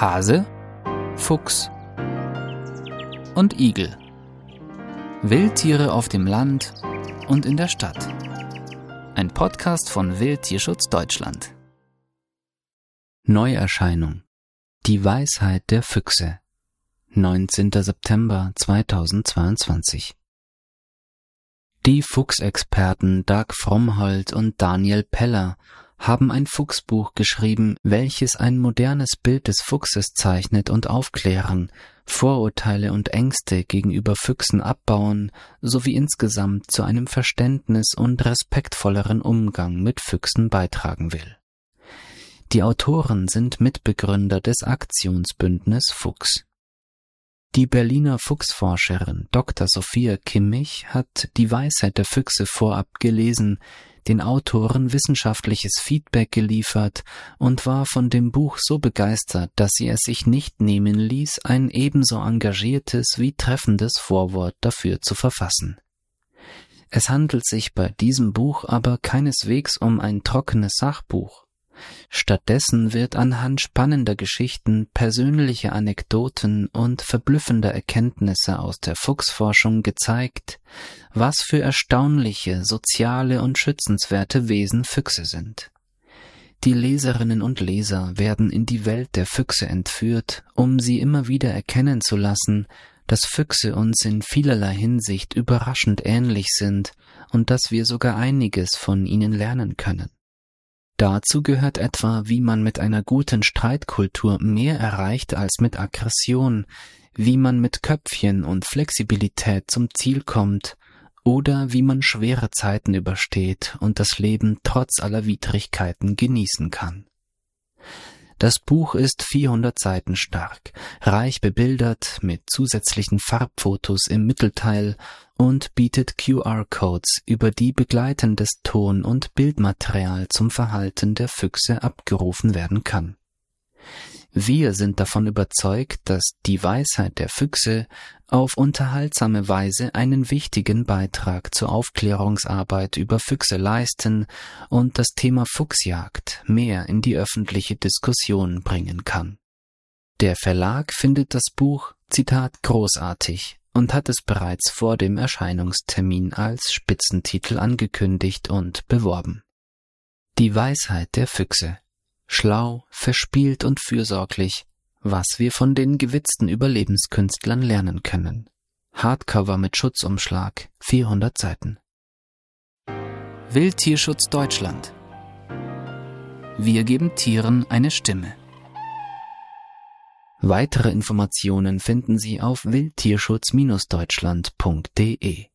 Hase, Fuchs und Igel. Wildtiere auf dem Land und in der Stadt. Ein Podcast von Wildtierschutz Deutschland. Neuerscheinung. Die Weisheit der Füchse. 19. September 2022. Die Fuchsexperten Doug Frommholt und Daniel Peller haben ein Fuchsbuch geschrieben, welches ein modernes Bild des Fuchses zeichnet und aufklären, Vorurteile und Ängste gegenüber Füchsen abbauen, sowie insgesamt zu einem Verständnis und respektvolleren Umgang mit Füchsen beitragen will. Die Autoren sind Mitbegründer des Aktionsbündnis Fuchs. Die Berliner Fuchsforscherin Dr. Sophia Kimmich hat die Weisheit der Füchse vorab gelesen, den Autoren wissenschaftliches Feedback geliefert und war von dem Buch so begeistert, dass sie es sich nicht nehmen ließ, ein ebenso engagiertes wie treffendes Vorwort dafür zu verfassen. Es handelt sich bei diesem Buch aber keineswegs um ein trockenes Sachbuch. Stattdessen wird anhand spannender Geschichten, persönlicher Anekdoten und verblüffender Erkenntnisse aus der Fuchsforschung gezeigt, was für erstaunliche, soziale und schützenswerte Wesen Füchse sind. Die Leserinnen und Leser werden in die Welt der Füchse entführt, um sie immer wieder erkennen zu lassen, dass Füchse uns in vielerlei Hinsicht überraschend ähnlich sind und dass wir sogar einiges von ihnen lernen können. Dazu gehört etwa, wie man mit einer guten Streitkultur mehr erreicht als mit Aggression, wie man mit Köpfchen und Flexibilität zum Ziel kommt oder wie man schwere Zeiten übersteht und das Leben trotz aller Widrigkeiten genießen kann. Das Buch ist 400 Seiten stark, reich bebildert mit zusätzlichen Farbfotos im Mittelteil und bietet QR-Codes, über die begleitendes Ton- und Bildmaterial zum Verhalten der Füchse abgerufen werden kann. Wir sind davon überzeugt, dass die Weisheit der Füchse auf unterhaltsame Weise einen wichtigen Beitrag zur Aufklärungsarbeit über Füchse leisten und das Thema Fuchsjagd mehr in die öffentliche Diskussion bringen kann. Der Verlag findet das Buch, Zitat, großartig und hat es bereits vor dem Erscheinungstermin als Spitzentitel angekündigt und beworben. Die Weisheit der Füchse schlau, verspielt und fürsorglich, was wir von den gewitzten Überlebenskünstlern lernen können. Hardcover mit Schutzumschlag, 400 Seiten. Wildtierschutz Deutschland. Wir geben Tieren eine Stimme. Weitere Informationen finden Sie auf wildtierschutz-deutschland.de